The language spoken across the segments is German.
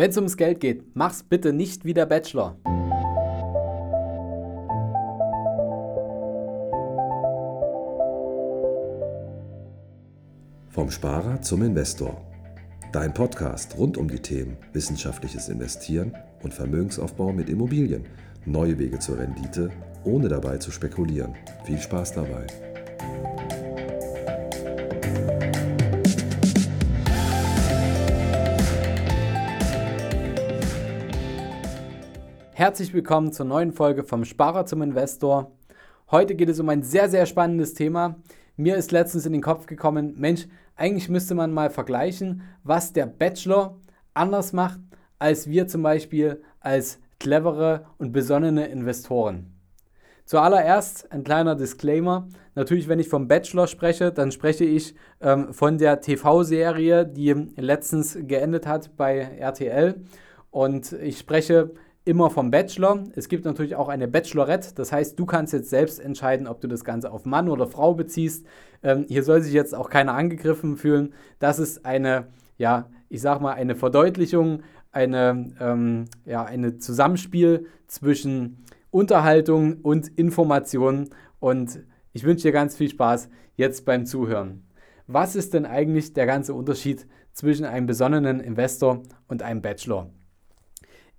Wenn es ums Geld geht, mach's bitte nicht wie der Bachelor. Vom Sparer zum Investor. Dein Podcast rund um die Themen wissenschaftliches Investieren und Vermögensaufbau mit Immobilien. Neue Wege zur Rendite, ohne dabei zu spekulieren. Viel Spaß dabei. Herzlich willkommen zur neuen Folge vom Sparer zum Investor. Heute geht es um ein sehr, sehr spannendes Thema. Mir ist letztens in den Kopf gekommen, Mensch, eigentlich müsste man mal vergleichen, was der Bachelor anders macht als wir zum Beispiel als clevere und besonnene Investoren. Zuallererst ein kleiner Disclaimer. Natürlich, wenn ich vom Bachelor spreche, dann spreche ich ähm, von der TV-Serie, die letztens geendet hat bei RTL. Und ich spreche immer vom Bachelor. Es gibt natürlich auch eine Bachelorette. Das heißt, du kannst jetzt selbst entscheiden, ob du das Ganze auf Mann oder Frau beziehst. Ähm, hier soll sich jetzt auch keiner angegriffen fühlen. Das ist eine, ja, ich sag mal, eine Verdeutlichung, eine, ähm, ja, eine Zusammenspiel zwischen Unterhaltung und Information. Und ich wünsche dir ganz viel Spaß jetzt beim Zuhören. Was ist denn eigentlich der ganze Unterschied zwischen einem besonnenen Investor und einem Bachelor?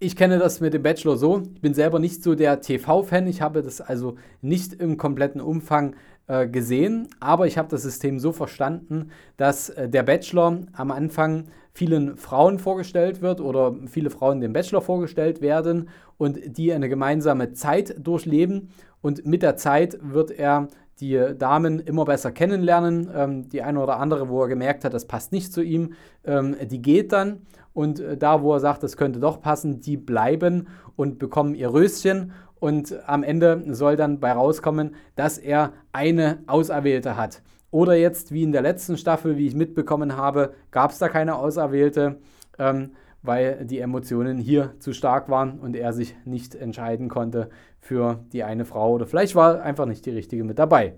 Ich kenne das mit dem Bachelor so. Ich bin selber nicht so der TV-Fan. Ich habe das also nicht im kompletten Umfang äh, gesehen, aber ich habe das System so verstanden, dass äh, der Bachelor am Anfang vielen Frauen vorgestellt wird oder viele Frauen dem Bachelor vorgestellt werden und die eine gemeinsame Zeit durchleben und mit der Zeit wird er die Damen immer besser kennenlernen. Ähm, die eine oder andere, wo er gemerkt hat, das passt nicht zu ihm, ähm, die geht dann. Und äh, da, wo er sagt, das könnte doch passen, die bleiben und bekommen ihr Röschen. Und am Ende soll dann bei rauskommen, dass er eine Auserwählte hat. Oder jetzt, wie in der letzten Staffel, wie ich mitbekommen habe, gab es da keine Auserwählte. Ähm, weil die Emotionen hier zu stark waren und er sich nicht entscheiden konnte für die eine Frau oder vielleicht war einfach nicht die richtige mit dabei.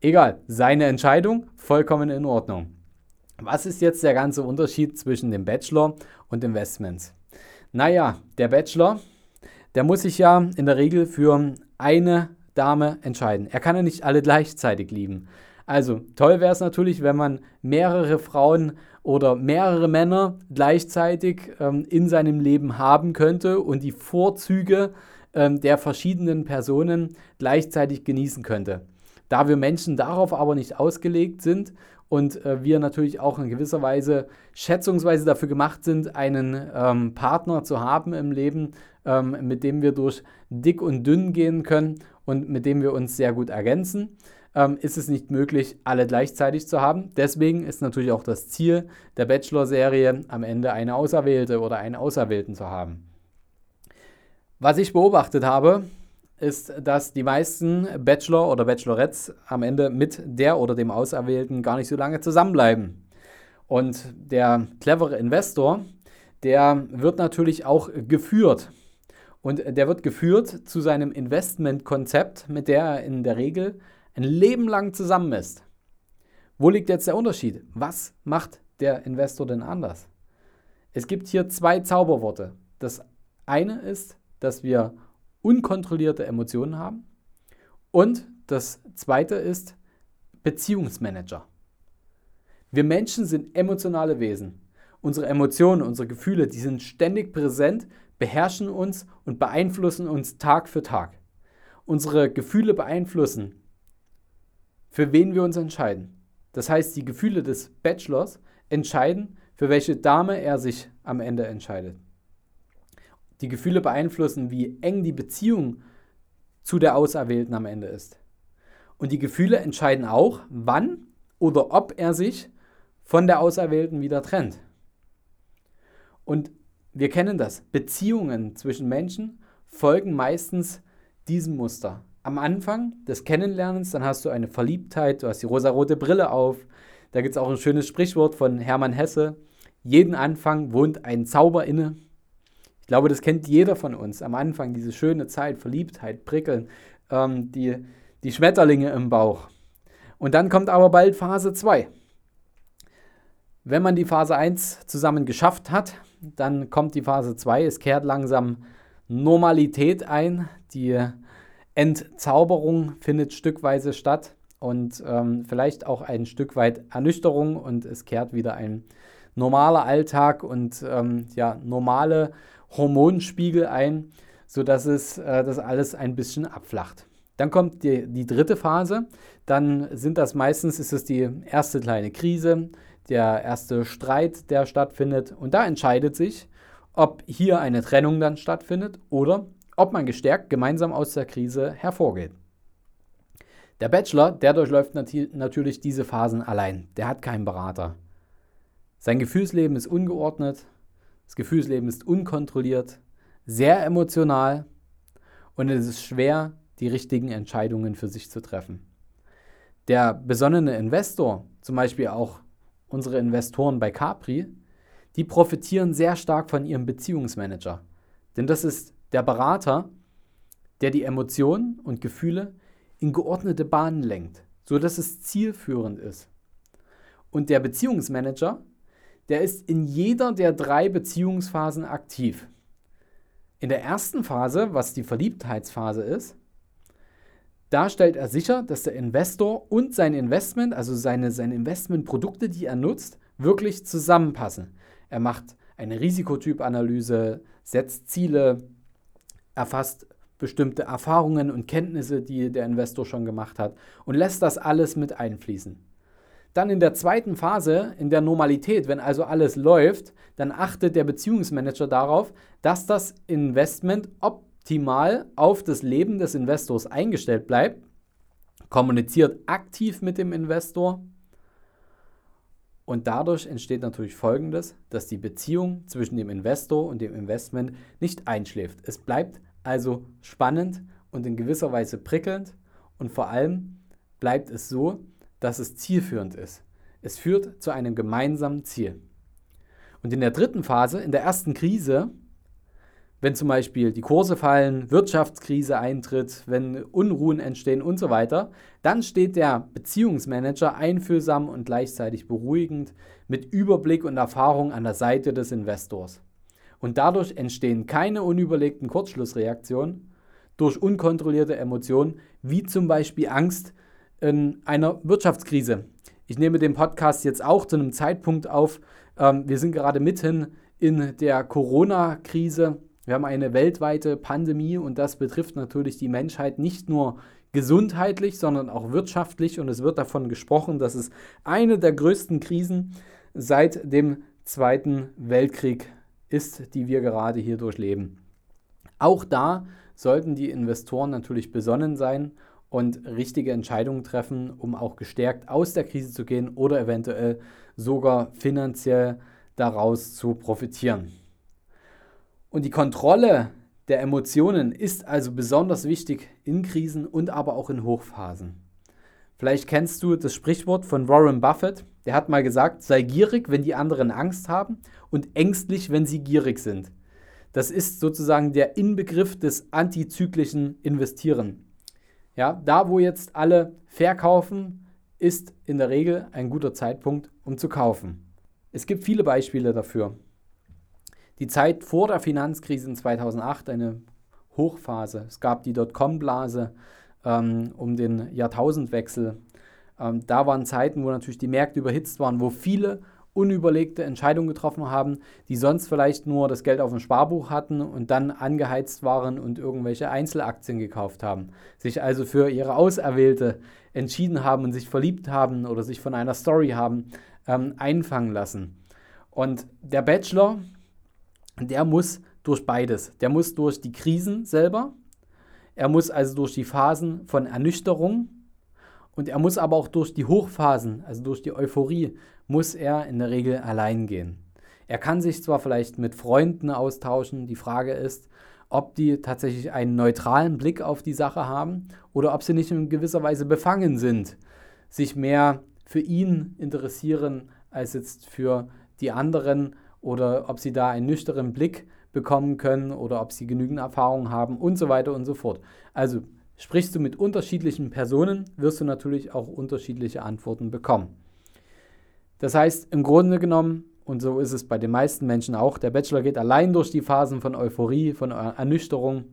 Egal, seine Entscheidung, vollkommen in Ordnung. Was ist jetzt der ganze Unterschied zwischen dem Bachelor und Investments? Naja, der Bachelor, der muss sich ja in der Regel für eine Dame entscheiden. Er kann ja nicht alle gleichzeitig lieben. Also toll wäre es natürlich, wenn man mehrere Frauen oder mehrere Männer gleichzeitig ähm, in seinem Leben haben könnte und die Vorzüge ähm, der verschiedenen Personen gleichzeitig genießen könnte. Da wir Menschen darauf aber nicht ausgelegt sind und äh, wir natürlich auch in gewisser Weise schätzungsweise dafür gemacht sind, einen ähm, Partner zu haben im Leben, ähm, mit dem wir durch dick und dünn gehen können und mit dem wir uns sehr gut ergänzen, ähm, ist es nicht möglich, alle gleichzeitig zu haben. Deswegen ist natürlich auch das Ziel der Bachelor-Serie, am Ende eine Auserwählte oder einen Auserwählten zu haben. Was ich beobachtet habe, ist, dass die meisten Bachelor oder Bachelorettes am Ende mit der oder dem Auserwählten gar nicht so lange zusammenbleiben. Und der clevere Investor, der wird natürlich auch geführt. Und der wird geführt zu seinem Investmentkonzept, mit der er in der Regel ein Leben lang zusammen ist. Wo liegt jetzt der Unterschied? Was macht der Investor denn anders? Es gibt hier zwei Zauberworte. Das eine ist, dass wir unkontrollierte Emotionen haben und das zweite ist Beziehungsmanager. Wir Menschen sind emotionale Wesen. Unsere Emotionen, unsere Gefühle, die sind ständig präsent, beherrschen uns und beeinflussen uns Tag für Tag. Unsere Gefühle beeinflussen für wen wir uns entscheiden. Das heißt, die Gefühle des Bachelors entscheiden, für welche Dame er sich am Ende entscheidet. Die Gefühle beeinflussen, wie eng die Beziehung zu der Auserwählten am Ende ist. Und die Gefühle entscheiden auch, wann oder ob er sich von der Auserwählten wieder trennt. Und wir kennen das. Beziehungen zwischen Menschen folgen meistens diesem Muster am Anfang des Kennenlernens, dann hast du eine Verliebtheit, du hast die rosarote Brille auf. Da gibt es auch ein schönes Sprichwort von Hermann Hesse. Jeden Anfang wohnt ein Zauber inne. Ich glaube, das kennt jeder von uns. Am Anfang diese schöne Zeit, Verliebtheit, Prickeln, ähm, die, die Schmetterlinge im Bauch. Und dann kommt aber bald Phase 2. Wenn man die Phase 1 zusammen geschafft hat, dann kommt die Phase 2, es kehrt langsam Normalität ein, die Entzauberung findet stückweise statt und ähm, vielleicht auch ein Stück weit Ernüchterung und es kehrt wieder ein normaler Alltag und ähm, ja, normale Hormonspiegel ein, sodass es äh, das alles ein bisschen abflacht. Dann kommt die, die dritte Phase, dann sind das meistens, ist es die erste kleine Krise, der erste Streit, der stattfindet und da entscheidet sich, ob hier eine Trennung dann stattfindet oder ob man gestärkt gemeinsam aus der Krise hervorgeht. Der Bachelor, der durchläuft nat natürlich diese Phasen allein. Der hat keinen Berater. Sein Gefühlsleben ist ungeordnet, das Gefühlsleben ist unkontrolliert, sehr emotional und es ist schwer, die richtigen Entscheidungen für sich zu treffen. Der besonnene Investor, zum Beispiel auch unsere Investoren bei Capri, die profitieren sehr stark von ihrem Beziehungsmanager. Denn das ist der Berater, der die Emotionen und Gefühle in geordnete Bahnen lenkt, sodass es zielführend ist. Und der Beziehungsmanager, der ist in jeder der drei Beziehungsphasen aktiv. In der ersten Phase, was die Verliebtheitsphase ist, da stellt er sicher, dass der Investor und sein Investment, also seine, seine Investmentprodukte, die er nutzt, wirklich zusammenpassen. Er macht eine Risikotypanalyse, setzt Ziele, erfasst bestimmte Erfahrungen und Kenntnisse, die der Investor schon gemacht hat und lässt das alles mit einfließen. Dann in der zweiten Phase, in der Normalität, wenn also alles läuft, dann achtet der Beziehungsmanager darauf, dass das Investment optimal auf das Leben des Investors eingestellt bleibt, kommuniziert aktiv mit dem Investor und dadurch entsteht natürlich Folgendes, dass die Beziehung zwischen dem Investor und dem Investment nicht einschläft. Es bleibt also spannend und in gewisser Weise prickelnd und vor allem bleibt es so, dass es zielführend ist. Es führt zu einem gemeinsamen Ziel. Und in der dritten Phase, in der ersten Krise, wenn zum Beispiel die Kurse fallen, Wirtschaftskrise eintritt, wenn Unruhen entstehen und so weiter, dann steht der Beziehungsmanager einfühlsam und gleichzeitig beruhigend mit Überblick und Erfahrung an der Seite des Investors. Und dadurch entstehen keine unüberlegten Kurzschlussreaktionen durch unkontrollierte Emotionen, wie zum Beispiel Angst in einer Wirtschaftskrise. Ich nehme den Podcast jetzt auch zu einem Zeitpunkt auf. Ähm, wir sind gerade mitten in der Corona-Krise. Wir haben eine weltweite Pandemie und das betrifft natürlich die Menschheit nicht nur gesundheitlich, sondern auch wirtschaftlich. Und es wird davon gesprochen, dass es eine der größten Krisen seit dem Zweiten Weltkrieg ist, die wir gerade hier durchleben. Auch da sollten die Investoren natürlich besonnen sein und richtige Entscheidungen treffen, um auch gestärkt aus der Krise zu gehen oder eventuell sogar finanziell daraus zu profitieren. Und die Kontrolle der Emotionen ist also besonders wichtig in Krisen und aber auch in Hochphasen. Vielleicht kennst du das Sprichwort von Warren Buffett. Der hat mal gesagt, sei gierig, wenn die anderen Angst haben und ängstlich, wenn sie gierig sind. Das ist sozusagen der Inbegriff des antizyklischen Investieren. Ja, da wo jetzt alle verkaufen, ist in der Regel ein guter Zeitpunkt, um zu kaufen. Es gibt viele Beispiele dafür. Die Zeit vor der Finanzkrise in 2008, eine Hochphase. Es gab die Dotcom-Blase ähm, um den Jahrtausendwechsel. Ähm, da waren Zeiten, wo natürlich die Märkte überhitzt waren, wo viele unüberlegte Entscheidungen getroffen haben, die sonst vielleicht nur das Geld auf dem Sparbuch hatten und dann angeheizt waren und irgendwelche Einzelaktien gekauft haben, sich also für ihre Auserwählte entschieden haben und sich verliebt haben oder sich von einer Story haben ähm, einfangen lassen. Und der Bachelor, der muss durch beides. Der muss durch die Krisen selber, er muss also durch die Phasen von Ernüchterung und er muss aber auch durch die Hochphasen, also durch die Euphorie, muss er in der Regel allein gehen. Er kann sich zwar vielleicht mit Freunden austauschen, die Frage ist, ob die tatsächlich einen neutralen Blick auf die Sache haben oder ob sie nicht in gewisser Weise befangen sind, sich mehr für ihn interessieren als jetzt für die anderen oder ob sie da einen nüchternen Blick bekommen können oder ob sie genügend Erfahrung haben und so weiter und so fort. Also Sprichst du mit unterschiedlichen Personen, wirst du natürlich auch unterschiedliche Antworten bekommen. Das heißt, im Grunde genommen, und so ist es bei den meisten Menschen auch. Der Bachelor geht allein durch die Phasen von Euphorie, von Ernüchterung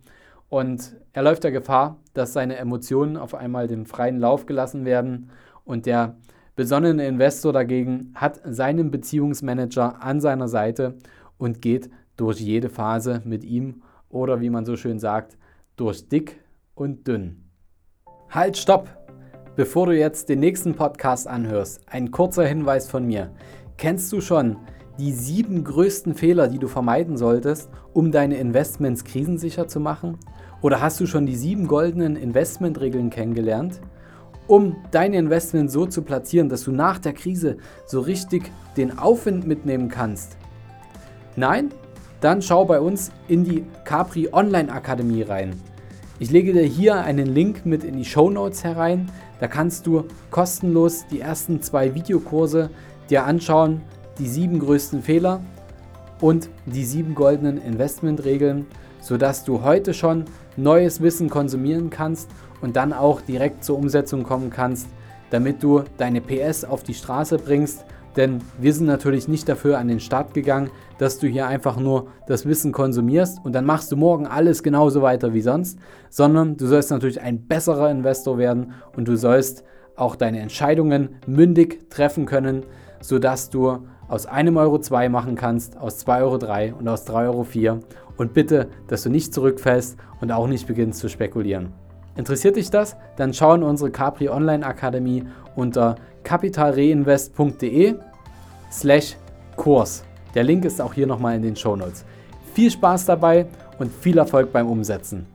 und er läuft der Gefahr, dass seine Emotionen auf einmal den freien Lauf gelassen werden und der besonnene Investor dagegen hat seinen Beziehungsmanager an seiner Seite und geht durch jede Phase mit ihm oder wie man so schön sagt, durch dick und dünn. Halt, stopp! Bevor du jetzt den nächsten Podcast anhörst, ein kurzer Hinweis von mir. Kennst du schon die sieben größten Fehler, die du vermeiden solltest, um deine Investments krisensicher zu machen? Oder hast du schon die sieben goldenen Investmentregeln kennengelernt? Um deine Investments so zu platzieren, dass du nach der Krise so richtig den Aufwind mitnehmen kannst. Nein? Dann schau bei uns in die Capri Online Akademie rein. Ich lege dir hier einen Link mit in die Show Notes herein. Da kannst du kostenlos die ersten zwei Videokurse dir anschauen, die sieben größten Fehler und die sieben goldenen Investmentregeln, sodass du heute schon neues Wissen konsumieren kannst und dann auch direkt zur Umsetzung kommen kannst, damit du deine PS auf die Straße bringst. Denn wir sind natürlich nicht dafür an den Start gegangen, dass du hier einfach nur das Wissen konsumierst und dann machst du morgen alles genauso weiter wie sonst, sondern du sollst natürlich ein besserer Investor werden und du sollst auch deine Entscheidungen mündig treffen können, sodass du aus einem Euro zwei machen kannst, aus 2 Euro drei und aus 3 Euro vier und bitte, dass du nicht zurückfällst und auch nicht beginnst zu spekulieren. Interessiert dich das? Dann schau in unsere Capri Online Akademie unter kapitalreinvest.de slash Kurs. Der Link ist auch hier nochmal in den Show Notes. Viel Spaß dabei und viel Erfolg beim Umsetzen.